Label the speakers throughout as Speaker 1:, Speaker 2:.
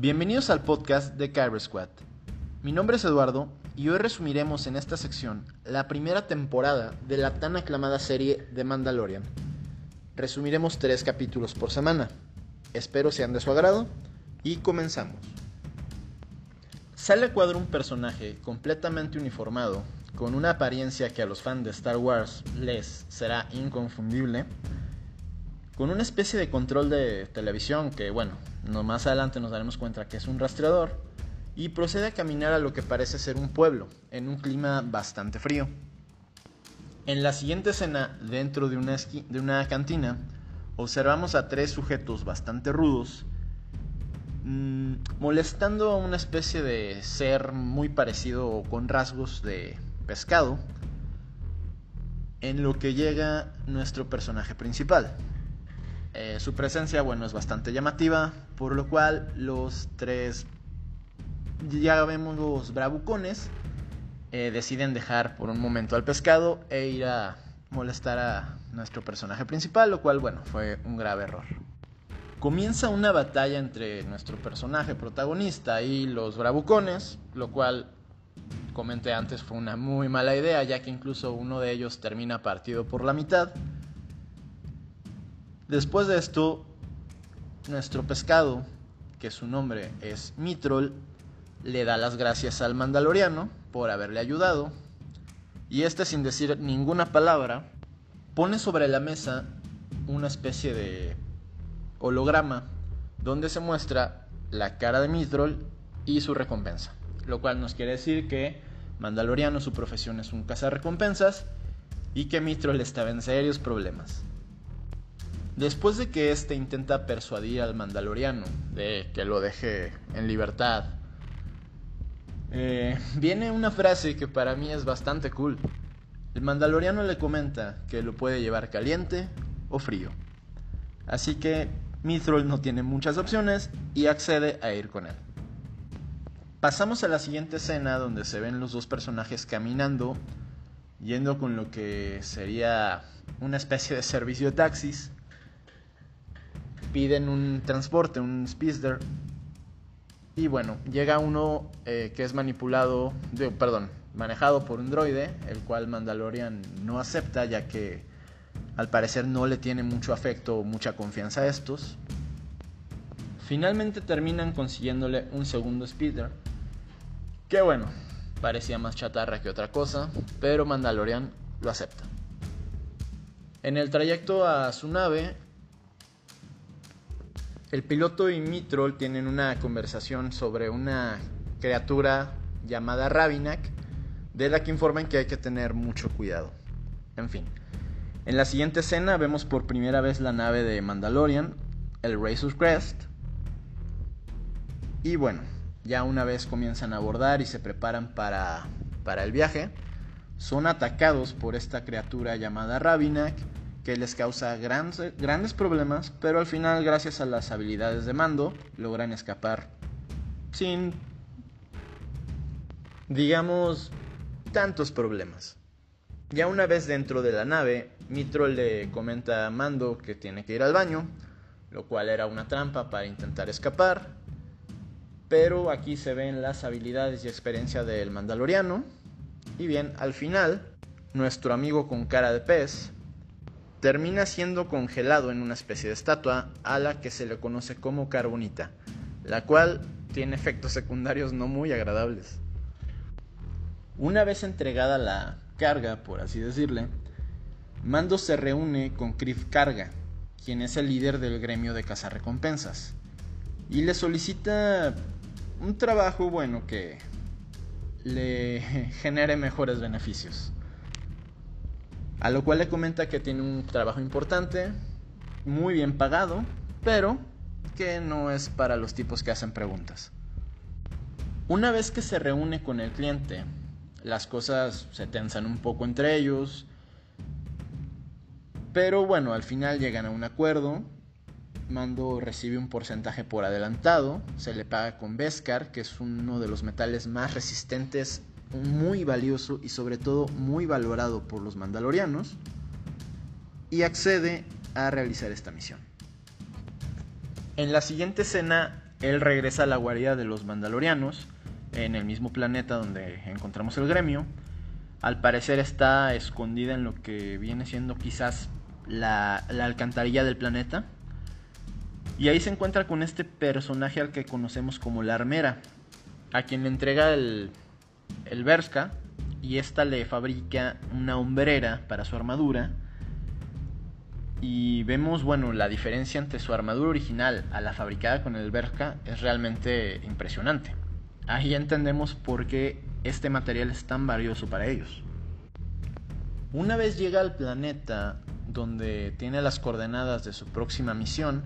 Speaker 1: Bienvenidos al podcast de Kyber Squad. Mi nombre es Eduardo y hoy resumiremos en esta sección la primera temporada de la tan aclamada serie de Mandalorian. Resumiremos tres capítulos por semana. Espero sean de su agrado y comenzamos. Sale a cuadro un personaje completamente uniformado, con una apariencia que a los fans de Star Wars les será inconfundible, con una especie de control de televisión que, bueno, no más adelante nos daremos cuenta que es un rastreador, y procede a caminar a lo que parece ser un pueblo, en un clima bastante frío. En la siguiente escena, dentro de una, de una cantina, observamos a tres sujetos bastante rudos, mmm, molestando a una especie de ser muy parecido con rasgos de pescado, en lo que llega nuestro personaje principal. Eh, su presencia, bueno, es bastante llamativa, por lo cual los tres, ya vemos los bravucones, eh, deciden dejar por un momento al pescado e ir a molestar a nuestro personaje principal, lo cual, bueno, fue un grave error. Comienza una batalla entre nuestro personaje protagonista y los bravucones, lo cual, comenté antes, fue una muy mala idea, ya que incluso uno de ellos termina partido por la mitad. Después de esto, nuestro pescado, que su nombre es Mitrol, le da las gracias al mandaloriano por haberle ayudado, y este sin decir ninguna palabra, pone sobre la mesa una especie de holograma donde se muestra la cara de Mitrol y su recompensa, lo cual nos quiere decir que Mandaloriano su profesión es un cazarrecompensas y que Mitrol estaba en serios problemas. Después de que éste intenta persuadir al Mandaloriano de que lo deje en libertad, eh, viene una frase que para mí es bastante cool. El Mandaloriano le comenta que lo puede llevar caliente o frío. Así que Mithril no tiene muchas opciones y accede a ir con él. Pasamos a la siguiente escena donde se ven los dos personajes caminando, yendo con lo que sería una especie de servicio de taxis piden un transporte, un speedster. Y bueno, llega uno eh, que es manipulado, perdón, manejado por un droide, el cual Mandalorian no acepta ya que al parecer no le tiene mucho afecto o mucha confianza a estos. Finalmente terminan consiguiéndole un segundo speeder, que bueno, parecía más chatarra que otra cosa, pero Mandalorian lo acepta. En el trayecto a su nave, el piloto y Mitrol tienen una conversación sobre una criatura llamada Ravinak, de la que informan que hay que tener mucho cuidado. En fin. En la siguiente escena vemos por primera vez la nave de Mandalorian, el Razor's Crest. Y bueno, ya una vez comienzan a abordar y se preparan para, para el viaje, son atacados por esta criatura llamada Ravinak que les causa grandes, problemas, pero al final gracias a las habilidades de mando logran escapar sin, digamos, tantos problemas. Ya una vez dentro de la nave, Mitro le comenta a Mando que tiene que ir al baño, lo cual era una trampa para intentar escapar. Pero aquí se ven las habilidades y experiencia del Mandaloriano. Y bien, al final, nuestro amigo con cara de pez termina siendo congelado en una especie de estatua a la que se le conoce como carbonita, la cual tiene efectos secundarios no muy agradables. Una vez entregada la carga, por así decirle, Mando se reúne con Krif Karga, quien es el líder del gremio de cazarrecompensas, y le solicita un trabajo bueno que le genere mejores beneficios. A lo cual le comenta que tiene un trabajo importante, muy bien pagado, pero que no es para los tipos que hacen preguntas. Una vez que se reúne con el cliente, las cosas se tensan un poco entre ellos, pero bueno, al final llegan a un acuerdo. Mando recibe un porcentaje por adelantado, se le paga con Beskar, que es uno de los metales más resistentes muy valioso y sobre todo muy valorado por los mandalorianos y accede a realizar esta misión. En la siguiente escena él regresa a la guarida de los Mandalorianos, en el mismo planeta donde encontramos el gremio. Al parecer está escondida en lo que viene siendo quizás la, la alcantarilla del planeta. Y ahí se encuentra con este personaje al que conocemos como la armera, a quien le entrega el, el Berska y esta le fabrica una hombrera para su armadura. Y vemos, bueno, la diferencia entre su armadura original a la fabricada con el Berska es realmente impresionante. Ahí entendemos por qué este material es tan valioso para ellos. Una vez llega al planeta donde tiene las coordenadas de su próxima misión,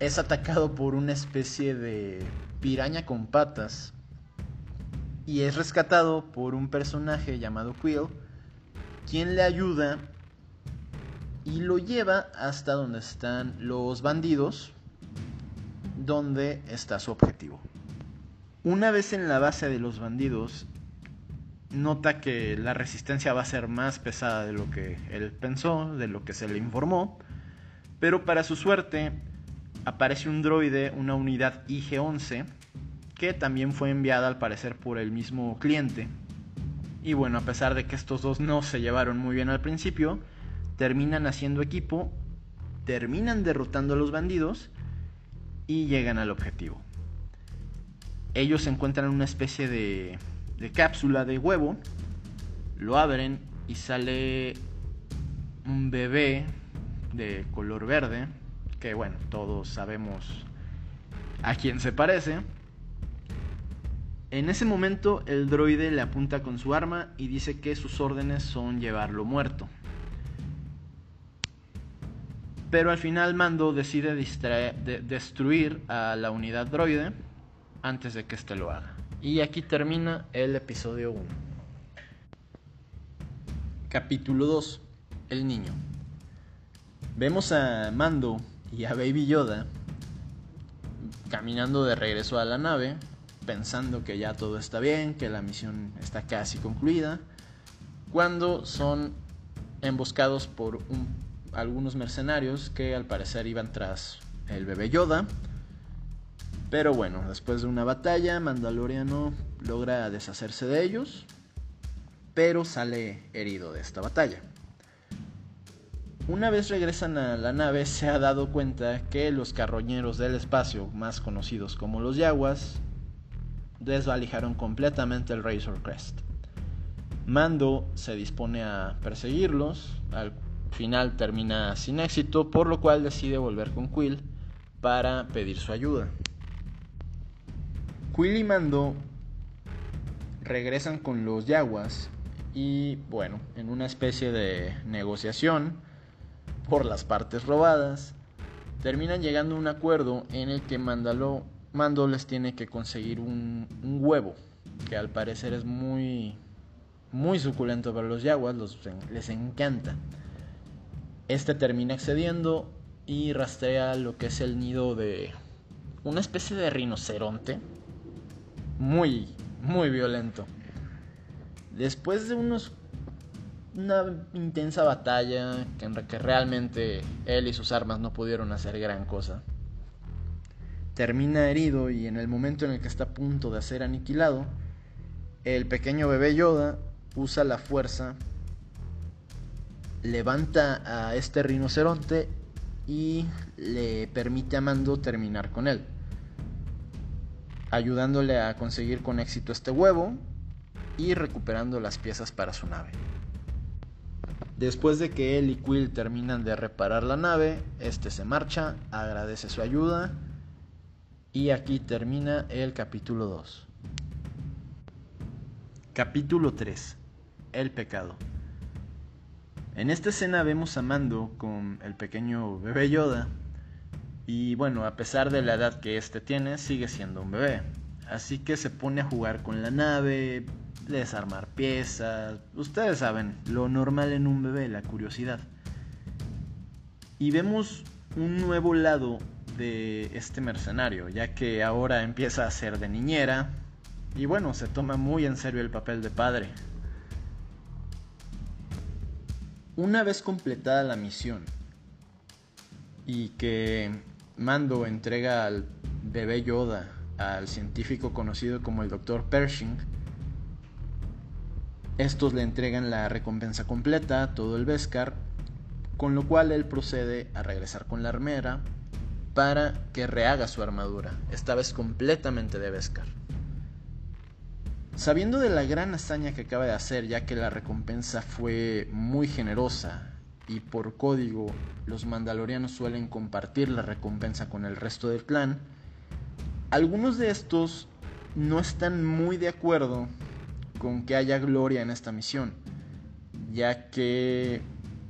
Speaker 1: es atacado por una especie de piraña con patas y es rescatado por un personaje llamado Quill, quien le ayuda y lo lleva hasta donde están los bandidos, donde está su objetivo. Una vez en la base de los bandidos, nota que la resistencia va a ser más pesada de lo que él pensó, de lo que se le informó, pero para su suerte aparece un droide, una unidad IG-11, que también fue enviada al parecer por el mismo cliente. Y bueno, a pesar de que estos dos no se llevaron muy bien al principio, terminan haciendo equipo, terminan derrotando a los bandidos y llegan al objetivo. Ellos encuentran una especie de, de cápsula de huevo, lo abren y sale un bebé de color verde, que bueno, todos sabemos a quién se parece. En ese momento el droide le apunta con su arma y dice que sus órdenes son llevarlo muerto. Pero al final Mando decide destruir a la unidad droide antes de que éste lo haga. Y aquí termina el episodio 1. Capítulo 2. El niño. Vemos a Mando y a Baby Yoda caminando de regreso a la nave, pensando que ya todo está bien, que la misión está casi concluida, cuando son emboscados por algunos mercenarios que al parecer iban tras el bebé Yoda. Pero bueno, después de una batalla, Mandaloriano logra deshacerse de ellos, pero sale herido de esta batalla. Una vez regresan a la nave, se ha dado cuenta que los carroñeros del espacio, más conocidos como los Yaguas, desvalijaron completamente el Razor Crest. Mando se dispone a perseguirlos, al final termina sin éxito, por lo cual decide volver con Quill para pedir su ayuda. Quill y Mando regresan con los Yaguas y bueno, en una especie de negociación, por las partes robadas, terminan llegando a un acuerdo en el que Mandalo, Mando les tiene que conseguir un, huevo, que al parecer es muy, muy suculento para los yaguas, les encanta. Este termina accediendo y rastrea lo que es el nido de una especie de rinoceronte, muy, muy violento. Después de unos una intensa batalla en la que realmente él y sus armas no pudieron hacer gran cosa. Termina herido y en el momento en el que está a punto de ser aniquilado, el pequeño bebé Yoda usa la fuerza, levanta a este rinoceronte y le permite a Mando terminar con él, ayudándole a conseguir con éxito este huevo y recuperando las piezas para su nave. Después de que él y Quill terminan de reparar la nave, este se marcha, agradece su ayuda y aquí termina el capítulo 2. Capítulo 3. El pecado. En esta escena vemos a Mando con el pequeño bebé Yoda y bueno, a pesar de la edad que este tiene, sigue siendo un bebé. Así que se pone a jugar con la nave, desarmar piezas, ustedes saben, lo normal en un bebé, la curiosidad. Y vemos un nuevo lado de este mercenario, ya que ahora empieza a ser de niñera y bueno, se toma muy en serio el papel de padre. Una vez completada la misión y que Mando entrega al bebé Yoda al científico conocido como el Dr. Pershing, estos le entregan la recompensa completa, todo el Beskar, con lo cual él procede a regresar con la armera para que rehaga su armadura, esta vez completamente de Beskar. Sabiendo de la gran hazaña que acaba de hacer, ya que la recompensa fue muy generosa y por código los mandalorianos suelen compartir la recompensa con el resto del clan, algunos de estos no están muy de acuerdo con que haya gloria en esta misión, ya que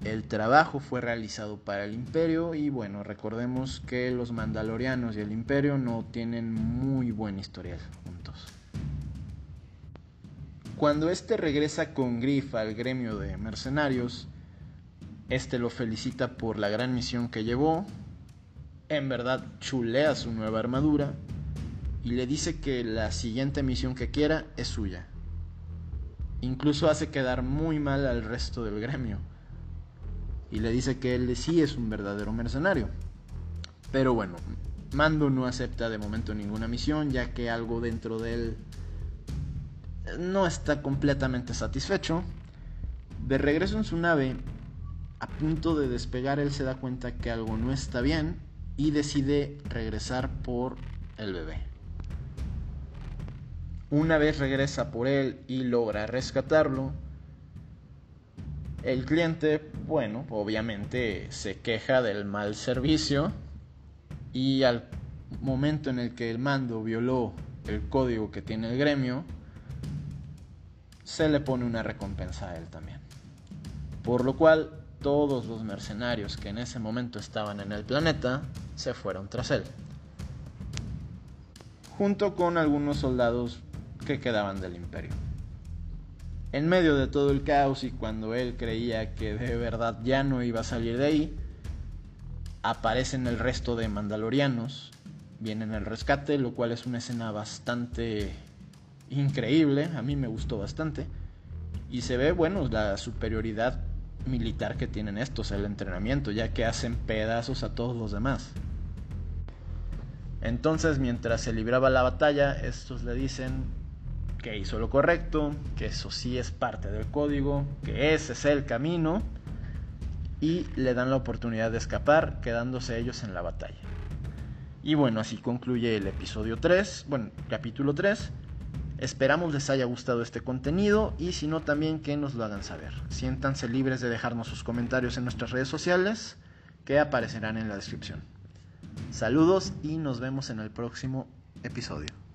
Speaker 1: el trabajo fue realizado para el imperio y bueno, recordemos que los mandalorianos y el imperio no tienen muy buen historial juntos. Cuando este regresa con Griff al gremio de mercenarios, este lo felicita por la gran misión que llevó, en verdad chulea su nueva armadura y le dice que la siguiente misión que quiera es suya. Incluso hace quedar muy mal al resto del gremio y le dice que él sí es un verdadero mercenario. Pero bueno, Mando no acepta de momento ninguna misión ya que algo dentro de él no está completamente satisfecho. De regreso en su nave, a punto de despegar, él se da cuenta que algo no está bien y decide regresar por el bebé. Una vez regresa por él y logra rescatarlo, el cliente, bueno, obviamente se queja del mal servicio y al momento en el que el mando violó el código que tiene el gremio, se le pone una recompensa a él también. Por lo cual todos los mercenarios que en ese momento estaban en el planeta se fueron tras él. Junto con algunos soldados que quedaban del imperio. En medio de todo el caos y cuando él creía que de verdad ya no iba a salir de ahí, aparecen el resto de mandalorianos, vienen el rescate, lo cual es una escena bastante increíble, a mí me gustó bastante. Y se ve, bueno, la superioridad militar que tienen estos, el entrenamiento, ya que hacen pedazos a todos los demás. Entonces, mientras se libraba la batalla, estos le dicen que hizo lo correcto, que eso sí es parte del código, que ese es el camino, y le dan la oportunidad de escapar, quedándose ellos en la batalla. Y bueno, así concluye el episodio 3, bueno, capítulo 3. Esperamos les haya gustado este contenido y si no también que nos lo hagan saber. Siéntanse libres de dejarnos sus comentarios en nuestras redes sociales que aparecerán en la descripción. Saludos y nos vemos en el próximo episodio.